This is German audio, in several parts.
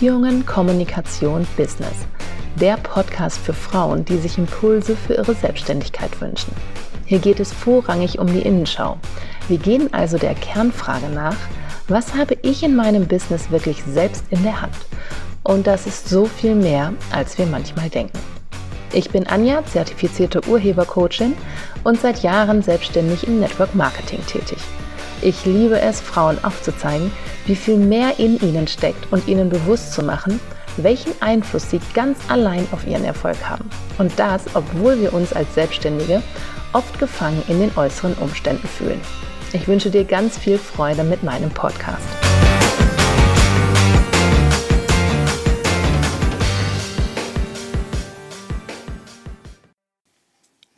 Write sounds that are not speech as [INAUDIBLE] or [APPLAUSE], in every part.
Beziehungen, Kommunikation, Business. Der Podcast für Frauen, die sich Impulse für ihre Selbstständigkeit wünschen. Hier geht es vorrangig um die Innenschau. Wir gehen also der Kernfrage nach, was habe ich in meinem Business wirklich selbst in der Hand? Und das ist so viel mehr, als wir manchmal denken. Ich bin Anja, zertifizierte Urhebercoachin und seit Jahren selbstständig im Network Marketing tätig. Ich liebe es, Frauen aufzuzeigen, wie viel mehr in ihnen steckt und ihnen bewusst zu machen, welchen Einfluss sie ganz allein auf ihren Erfolg haben. Und das, obwohl wir uns als Selbstständige oft gefangen in den äußeren Umständen fühlen. Ich wünsche dir ganz viel Freude mit meinem Podcast.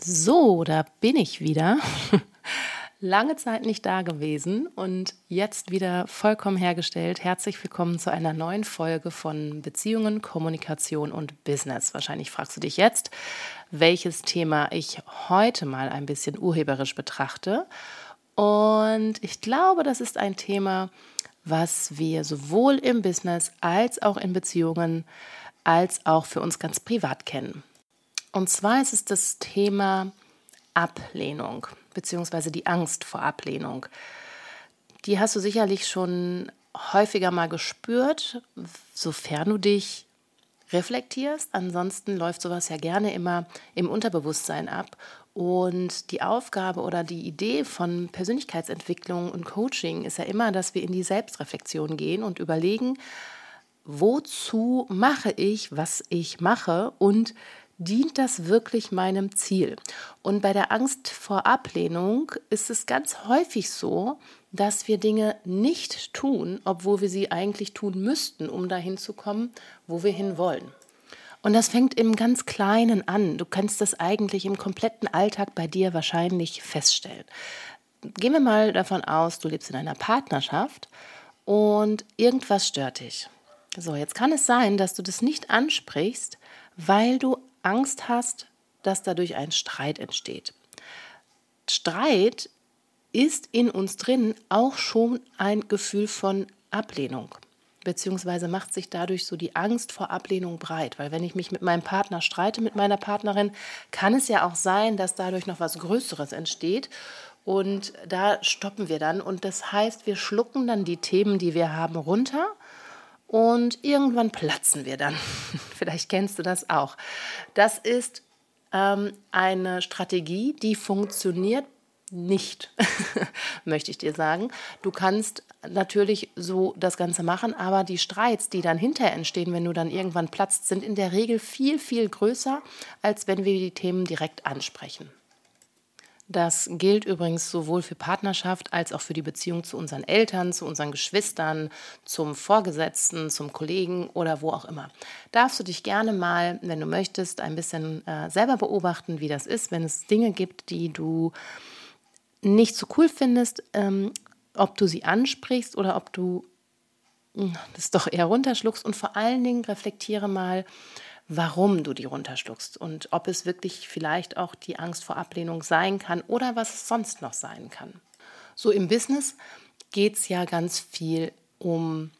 So, da bin ich wieder. [LAUGHS] lange Zeit nicht da gewesen und jetzt wieder vollkommen hergestellt. Herzlich willkommen zu einer neuen Folge von Beziehungen, Kommunikation und Business. Wahrscheinlich fragst du dich jetzt, welches Thema ich heute mal ein bisschen urheberisch betrachte. Und ich glaube, das ist ein Thema, was wir sowohl im Business als auch in Beziehungen als auch für uns ganz privat kennen. Und zwar ist es das Thema Ablehnung beziehungsweise die Angst vor Ablehnung. Die hast du sicherlich schon häufiger mal gespürt, sofern du dich reflektierst. Ansonsten läuft sowas ja gerne immer im Unterbewusstsein ab. Und die Aufgabe oder die Idee von Persönlichkeitsentwicklung und Coaching ist ja immer, dass wir in die Selbstreflexion gehen und überlegen, wozu mache ich, was ich mache und dient das wirklich meinem Ziel? Und bei der Angst vor Ablehnung ist es ganz häufig so, dass wir Dinge nicht tun, obwohl wir sie eigentlich tun müssten, um dahin zu kommen, wo wir hinwollen. Und das fängt im ganz Kleinen an. Du kannst das eigentlich im kompletten Alltag bei dir wahrscheinlich feststellen. Gehen wir mal davon aus, du lebst in einer Partnerschaft und irgendwas stört dich. So, jetzt kann es sein, dass du das nicht ansprichst, weil du Angst hast, dass dadurch ein Streit entsteht. Streit ist in uns drin auch schon ein Gefühl von Ablehnung, beziehungsweise macht sich dadurch so die Angst vor Ablehnung breit. Weil wenn ich mich mit meinem Partner streite, mit meiner Partnerin, kann es ja auch sein, dass dadurch noch was Größeres entsteht. Und da stoppen wir dann. Und das heißt, wir schlucken dann die Themen, die wir haben, runter und irgendwann platzen wir dann. [LAUGHS] Vielleicht kennst du das auch. Das ist ähm, eine Strategie, die funktioniert nicht, [LAUGHS] möchte ich dir sagen. Du kannst natürlich so das Ganze machen, aber die Streits, die dann hinterher entstehen, wenn du dann irgendwann platzt, sind in der Regel viel, viel größer, als wenn wir die Themen direkt ansprechen. Das gilt übrigens sowohl für Partnerschaft als auch für die Beziehung zu unseren Eltern, zu unseren Geschwistern, zum Vorgesetzten, zum Kollegen oder wo auch immer. Darfst du dich gerne mal, wenn du möchtest, ein bisschen äh, selber beobachten, wie das ist, wenn es Dinge gibt, die du nicht so cool findest, ähm, ob du sie ansprichst oder ob du hm, das doch eher runterschluckst und vor allen Dingen reflektiere mal, warum du die runterschluckst und ob es wirklich vielleicht auch die Angst vor Ablehnung sein kann oder was es sonst noch sein kann. So im Business geht es ja ganz viel um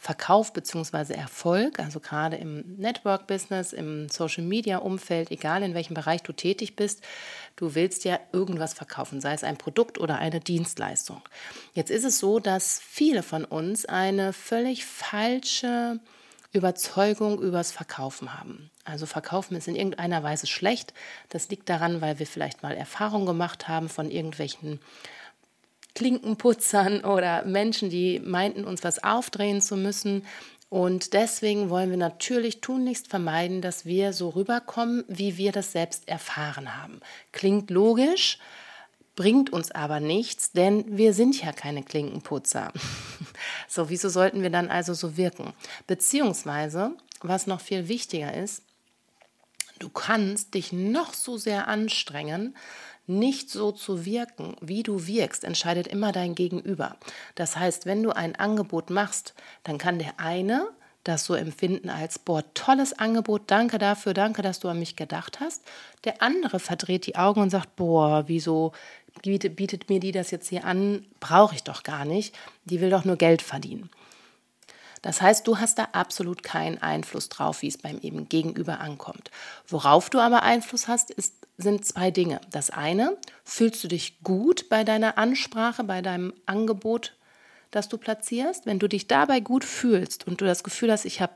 Verkauf bzw. Erfolg, also gerade im Network-Business, im Social-Media-Umfeld, egal in welchem Bereich du tätig bist, du willst ja irgendwas verkaufen, sei es ein Produkt oder eine Dienstleistung. Jetzt ist es so, dass viele von uns eine völlig falsche Überzeugung übers Verkaufen haben. Also Verkaufen ist in irgendeiner Weise schlecht. Das liegt daran, weil wir vielleicht mal Erfahrungen gemacht haben von irgendwelchen Klinkenputzern [LAUGHS] oder Menschen, die meinten, uns was aufdrehen zu müssen. Und deswegen wollen wir natürlich tunlichst vermeiden, dass wir so rüberkommen, wie wir das selbst erfahren haben. Klingt logisch, bringt uns aber nichts, denn wir sind ja keine Klinkenputzer. [LAUGHS] so, wieso sollten wir dann also so wirken? Beziehungsweise, was noch viel wichtiger ist, du kannst dich noch so sehr anstrengen, nicht so zu wirken, wie du wirkst, entscheidet immer dein Gegenüber. Das heißt, wenn du ein Angebot machst, dann kann der eine das so empfinden als, boah, tolles Angebot, danke dafür, danke, dass du an mich gedacht hast. Der andere verdreht die Augen und sagt, boah, wieso bietet, bietet mir die das jetzt hier an? Brauche ich doch gar nicht. Die will doch nur Geld verdienen. Das heißt, du hast da absolut keinen Einfluss drauf, wie es beim eben Gegenüber ankommt. Worauf du aber Einfluss hast, ist, sind zwei Dinge. Das eine, fühlst du dich gut bei deiner Ansprache, bei deinem Angebot, das du platzierst? Wenn du dich dabei gut fühlst und du das Gefühl hast, ich habe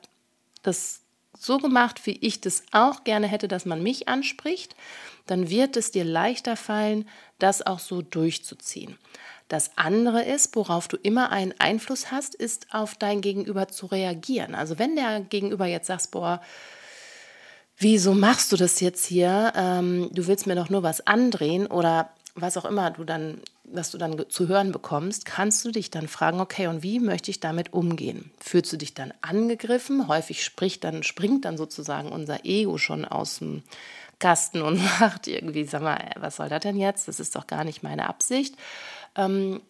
das so gemacht, wie ich das auch gerne hätte, dass man mich anspricht, dann wird es dir leichter fallen, das auch so durchzuziehen. Das andere ist, worauf du immer einen Einfluss hast, ist auf dein Gegenüber zu reagieren. Also wenn der Gegenüber jetzt sagt, boah, wieso machst du das jetzt hier? Ähm, du willst mir doch nur was andrehen oder was auch immer du dann, was du dann zu hören bekommst, kannst du dich dann fragen, okay, und wie möchte ich damit umgehen? Fühlst du dich dann angegriffen? Häufig spricht dann, springt dann sozusagen unser Ego schon aus dem Kasten und [LAUGHS] macht irgendwie, sag mal, was soll das denn jetzt? Das ist doch gar nicht meine Absicht. Ähm,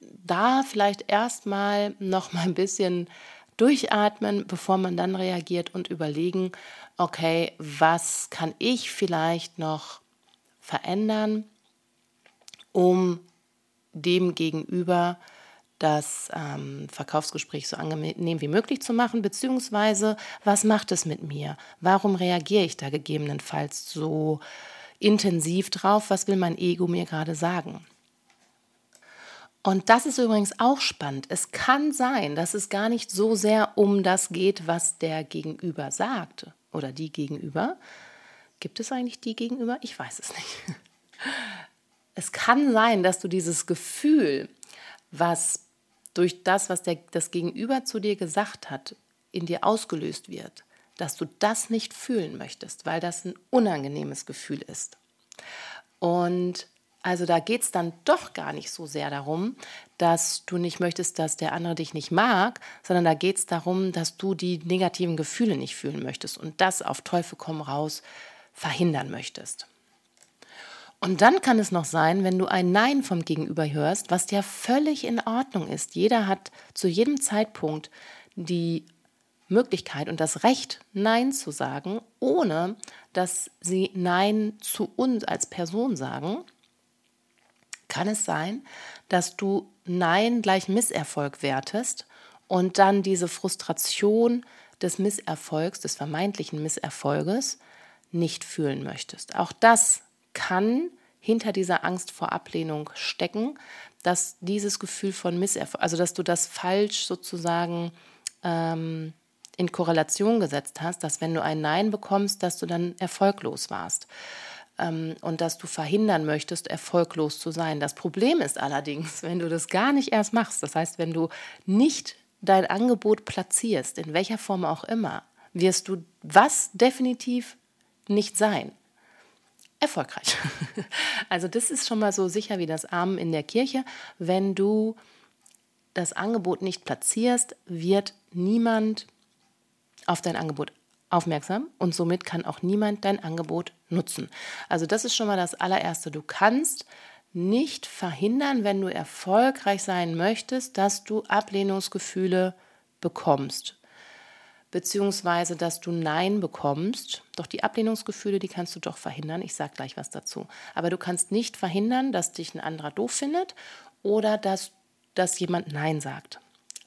da vielleicht erstmal noch mal ein bisschen durchatmen, bevor man dann reagiert und überlegen, okay, was kann ich vielleicht noch verändern? Um dem Gegenüber das ähm, Verkaufsgespräch so angenehm wie möglich zu machen, beziehungsweise was macht es mit mir? Warum reagiere ich da gegebenenfalls so intensiv drauf? Was will mein Ego mir gerade sagen? Und das ist übrigens auch spannend. Es kann sein, dass es gar nicht so sehr um das geht, was der Gegenüber sagt oder die Gegenüber. Gibt es eigentlich die Gegenüber? Ich weiß es nicht es kann sein, dass du dieses Gefühl, was durch das, was der, das Gegenüber zu dir gesagt hat, in dir ausgelöst wird, dass du das nicht fühlen möchtest, weil das ein unangenehmes Gefühl ist. Und also da geht es dann doch gar nicht so sehr darum, dass du nicht möchtest, dass der andere dich nicht mag, sondern da geht es darum, dass du die negativen Gefühle nicht fühlen möchtest und das auf Teufel komm raus verhindern möchtest. Und dann kann es noch sein, wenn du ein Nein vom Gegenüber hörst, was ja völlig in Ordnung ist. Jeder hat zu jedem Zeitpunkt die Möglichkeit und das Recht, Nein zu sagen, ohne dass sie Nein zu uns als Person sagen. Kann es sein, dass du Nein gleich Misserfolg wertest und dann diese Frustration des Misserfolgs, des vermeintlichen Misserfolges nicht fühlen möchtest. Auch das kann hinter dieser Angst vor Ablehnung stecken, dass dieses Gefühl von Misserfolg, also dass du das falsch sozusagen ähm, in Korrelation gesetzt hast, dass wenn du ein Nein bekommst, dass du dann erfolglos warst. Ähm, und dass du verhindern möchtest, erfolglos zu sein. Das Problem ist allerdings, wenn du das gar nicht erst machst, das heißt, wenn du nicht dein Angebot platzierst, in welcher Form auch immer, wirst du was definitiv nicht sein erfolgreich. [LAUGHS] Also das ist schon mal so sicher wie das Armen in der Kirche. Wenn du das Angebot nicht platzierst, wird niemand auf dein Angebot aufmerksam und somit kann auch niemand dein Angebot nutzen. Also das ist schon mal das allererste. Du kannst nicht verhindern, wenn du erfolgreich sein möchtest, dass du Ablehnungsgefühle bekommst beziehungsweise dass du Nein bekommst. Doch die Ablehnungsgefühle, die kannst du doch verhindern. Ich sage gleich was dazu. Aber du kannst nicht verhindern, dass dich ein anderer doof findet oder dass, dass jemand Nein sagt.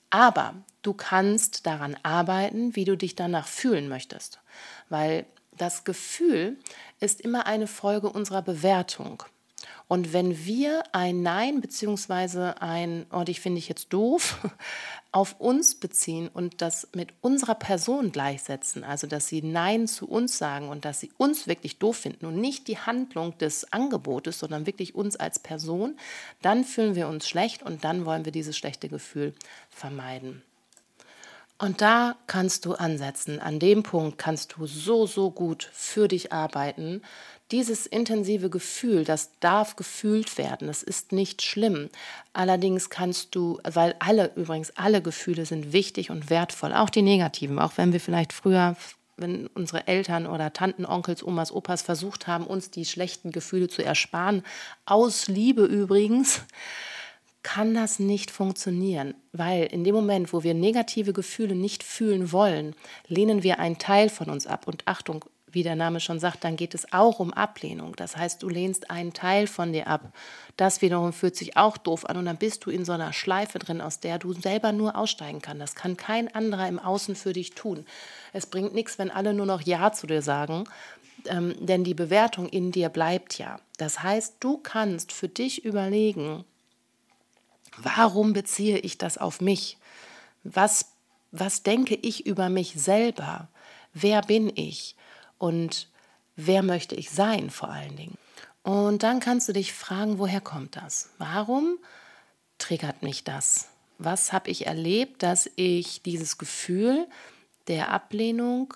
Aber du kannst daran arbeiten, wie du dich danach fühlen möchtest. Weil das Gefühl ist immer eine Folge unserer Bewertung. Und wenn wir ein Nein beziehungsweise ein, oh, dich finde ich jetzt doof, [LAUGHS] auf uns beziehen und das mit unserer Person gleichsetzen, also dass sie Nein zu uns sagen und dass sie uns wirklich doof finden und nicht die Handlung des Angebotes, sondern wirklich uns als Person, dann fühlen wir uns schlecht und dann wollen wir dieses schlechte Gefühl vermeiden. Und da kannst du ansetzen. An dem Punkt kannst du so, so gut für dich arbeiten. Dieses intensive Gefühl, das darf gefühlt werden. Das ist nicht schlimm. Allerdings kannst du, weil alle, übrigens alle Gefühle sind wichtig und wertvoll, auch die negativen, auch wenn wir vielleicht früher wenn unsere Eltern oder Tanten, Onkels, Omas, Opas versucht haben, uns die schlechten Gefühle zu ersparen, aus Liebe übrigens, kann das nicht funktionieren, weil in dem Moment, wo wir negative Gefühle nicht fühlen wollen, lehnen wir einen Teil von uns ab. Und Achtung, wie der Name schon sagt, dann geht es auch um Ablehnung. Das heißt, du lehnst einen Teil von dir ab. Das wiederum fühlt sich auch doof an und dann bist du in so einer Schleife drin, aus der du selber nur aussteigen kannst. Das kann kein anderer im Außen für dich tun. Es bringt nichts, wenn alle nur noch Ja zu dir sagen, ähm, denn die Bewertung in dir bleibt ja. Das heißt, du kannst für dich überlegen, warum beziehe ich das auf mich? Was, was denke ich über mich selber? Wer bin ich? Und wer möchte ich sein vor allen Dingen? Und dann kannst du dich fragen, woher kommt das? Warum triggert mich das? Was habe ich erlebt, dass ich dieses Gefühl der Ablehnung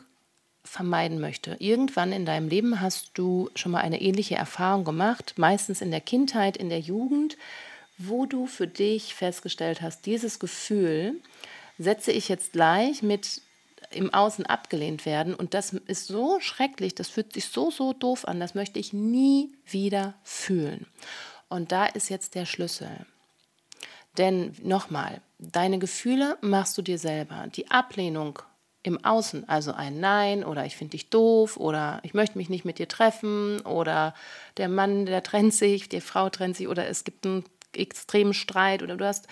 vermeiden möchte. Irgendwann in deinem Leben hast du schon mal eine ähnliche Erfahrung gemacht, meistens in der Kindheit, in der Jugend, wo du für dich festgestellt hast, dieses Gefühl setze ich jetzt gleich mit im Außen abgelehnt werden und das ist so schrecklich, das fühlt sich so, so doof an, das möchte ich nie wieder fühlen. Und da ist jetzt der Schlüssel. Denn nochmal, deine Gefühle machst du dir selber. Die Ablehnung im Außen, also ein Nein oder ich finde dich doof oder ich möchte mich nicht mit dir treffen oder der Mann, der trennt sich, die Frau trennt sich oder es gibt einen extremen Streit oder du hast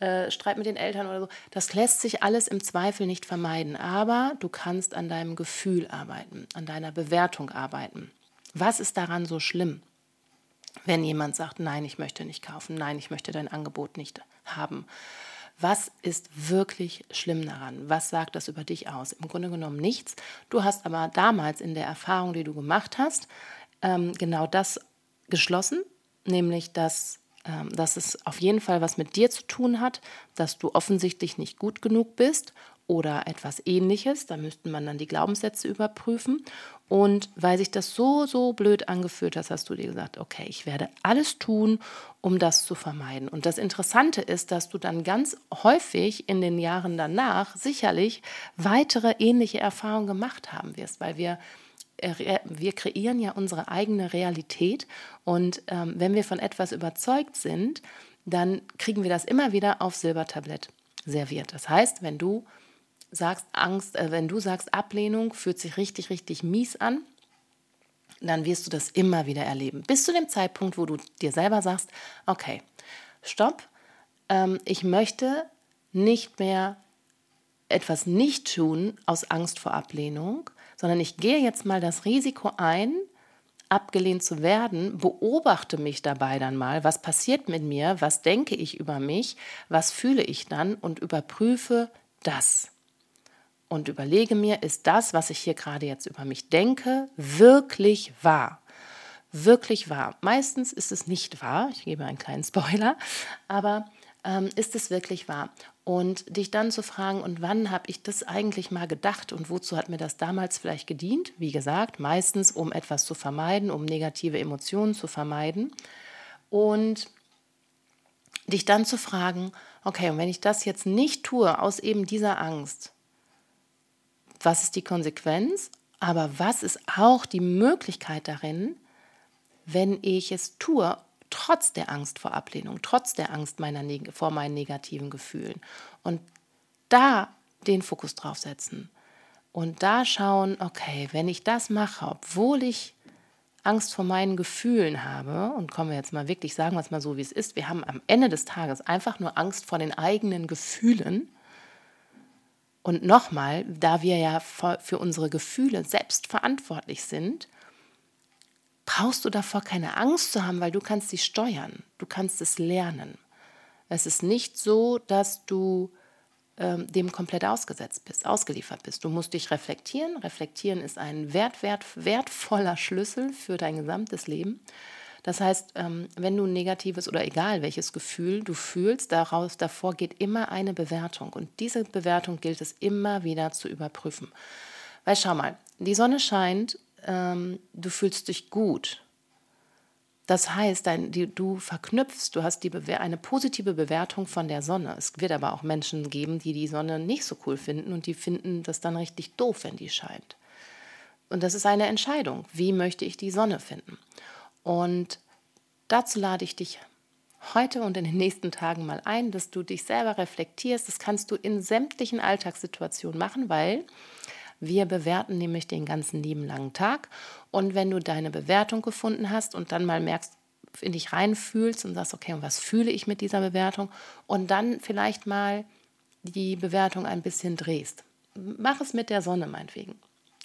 äh, Streit mit den Eltern oder so. Das lässt sich alles im Zweifel nicht vermeiden, aber du kannst an deinem Gefühl arbeiten, an deiner Bewertung arbeiten. Was ist daran so schlimm? Wenn jemand sagt, nein, ich möchte nicht kaufen, nein, ich möchte dein Angebot nicht haben was ist wirklich schlimm daran? Was sagt das über dich aus? Im Grunde genommen nichts. Du hast aber damals in der Erfahrung, die du gemacht hast, ähm, genau das geschlossen, nämlich dass, dass es auf jeden Fall was mit dir zu tun hat, dass du offensichtlich nicht gut genug bist oder etwas ähnliches. Da müssten man dann die Glaubenssätze überprüfen. Und weil sich das so, so blöd angefühlt hat, hast du dir gesagt, okay, ich werde alles tun, um das zu vermeiden. Und das Interessante ist, dass du dann ganz häufig in den Jahren danach sicherlich weitere ähnliche Erfahrungen gemacht haben wirst, weil wir wir kreieren ja unsere eigene Realität und ähm, wenn wir von etwas überzeugt sind, dann kriegen wir das immer wieder auf Silbertablett serviert. Das heißt, wenn du sagst Angst, äh, wenn du sagst Ablehnung fühlt sich richtig, richtig mies an, dann wirst du das immer wieder erleben. Bis zu dem Zeitpunkt, wo du dir selber sagst, okay, stopp, ähm, ich möchte nicht mehr etwas nicht tun aus Angst vor Ablehnung, sondern ich gehe jetzt mal das Risiko ein, abgelehnt zu werden, beobachte mich dabei dann mal, was passiert mit mir, was denke ich über mich, was fühle ich dann? Und überprüfe das. Und überlege mir, ist das, was ich hier gerade jetzt über mich denke, wirklich wahr? Wirklich wahr. Meistens ist es nicht wahr, ich gebe einen kleinen Spoiler, aber ähm, ist es wirklich wahr? Und dich dann zu fragen, und wann habe ich das eigentlich mal gedacht und wozu hat mir das damals vielleicht gedient? Wie gesagt, meistens um etwas zu vermeiden, um negative Emotionen zu vermeiden. Und dich dann zu fragen, okay, und wenn ich das jetzt nicht tue aus eben dieser Angst, was ist die Konsequenz, aber was ist auch die Möglichkeit darin, wenn ich es tue, trotz der Angst vor Ablehnung, trotz der Angst meiner, vor meinen negativen Gefühlen. Und da den Fokus drauf setzen und da schauen, okay, wenn ich das mache, obwohl ich Angst vor meinen Gefühlen habe, und kommen wir jetzt mal wirklich, sagen wir es mal so, wie es ist, wir haben am Ende des Tages einfach nur Angst vor den eigenen Gefühlen, und nochmal, da wir ja für unsere Gefühle selbst verantwortlich sind, brauchst du davor keine Angst zu haben, weil du kannst sie steuern, du kannst es lernen. Es ist nicht so, dass du ähm, dem komplett ausgesetzt bist, ausgeliefert bist. Du musst dich reflektieren. Reflektieren ist ein wert, wert, wertvoller Schlüssel für dein gesamtes Leben. Das heißt, ähm, wenn du ein negatives oder egal welches Gefühl du fühlst, daraus davor geht immer eine Bewertung. Und diese Bewertung gilt es immer wieder zu überprüfen. Weil schau mal, die Sonne scheint, ähm, du fühlst dich gut. Das heißt, dein, die, du verknüpfst, du hast die eine positive Bewertung von der Sonne. Es wird aber auch Menschen geben, die die Sonne nicht so cool finden und die finden das dann richtig doof, wenn die scheint. Und das ist eine Entscheidung. Wie möchte ich die Sonne finden? Und dazu lade ich dich heute und in den nächsten Tagen mal ein, dass du dich selber reflektierst. Das kannst du in sämtlichen Alltagssituationen machen, weil Wir bewerten nämlich den ganzen lieben langen Tag. Und wenn du deine Bewertung gefunden hast und dann mal merkst, in dich reinfühlst und sagst, okay, und was fühle ich mit dieser Bewertung? Und dann vielleicht mal die Bewertung ein bisschen drehst. Mach es mit der Sonne meinetwegen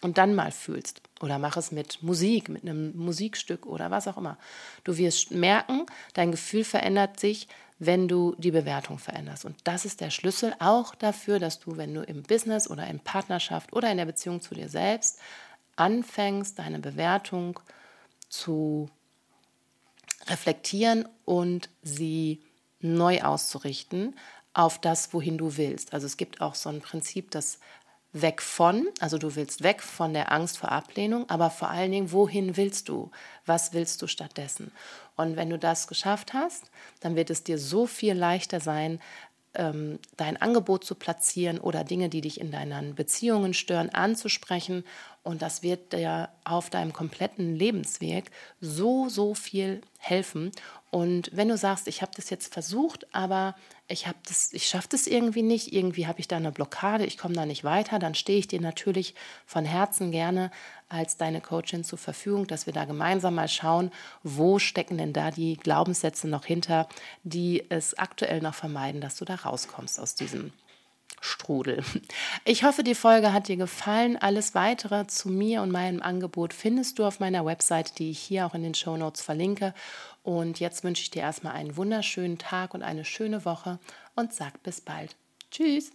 und dann mal fühlst. Oder mach es mit Musik, mit einem Musikstück oder was auch immer. Du wirst merken, dein Gefühl verändert sich, wenn du die Bewertung veränderst. Und das ist der Schlüssel auch dafür, dass du, wenn du im Business oder in Partnerschaft oder in der Beziehung zu dir selbst anfängst, deine Bewertung zu reflektieren und sie neu auszurichten auf das, wohin du willst. Also es gibt auch so ein Prinzip, das weg von, also du willst weg von der Angst vor Ablehnung, aber vor allen Dingen, wohin willst du? Was willst du stattdessen? Und wenn du das geschafft hast, dann wird es dir so viel leichter sein, ähm, dein Angebot zu platzieren oder Dinge, die dich in deinen Beziehungen stören, anzusprechen. Und das wird dir auf deinem kompletten Lebensweg so, so viel helfen. Und wenn du sagst, ich habe das jetzt versucht, aber ich ich schaffe das irgendwie nicht, irgendwie habe ich da eine Blockade, ich komme da nicht weiter, dann stehe ich dir natürlich von Herzen gerne als deine Coachin zur Verfügung, dass wir da gemeinsam mal schauen, wo stecken denn da die Glaubenssätze noch hinter, die es aktuell noch vermeiden, dass du da rauskommst aus diesem Strudel. Ich hoffe, die Folge hat dir gefallen. Alles weitere zu mir und meinem Angebot findest du auf meiner Website, die ich hier auch in den Show Notes verlinke. Und jetzt wünsche ich dir erstmal einen wunderschönen Tag und eine schöne Woche und sag bis bald. Tschüss.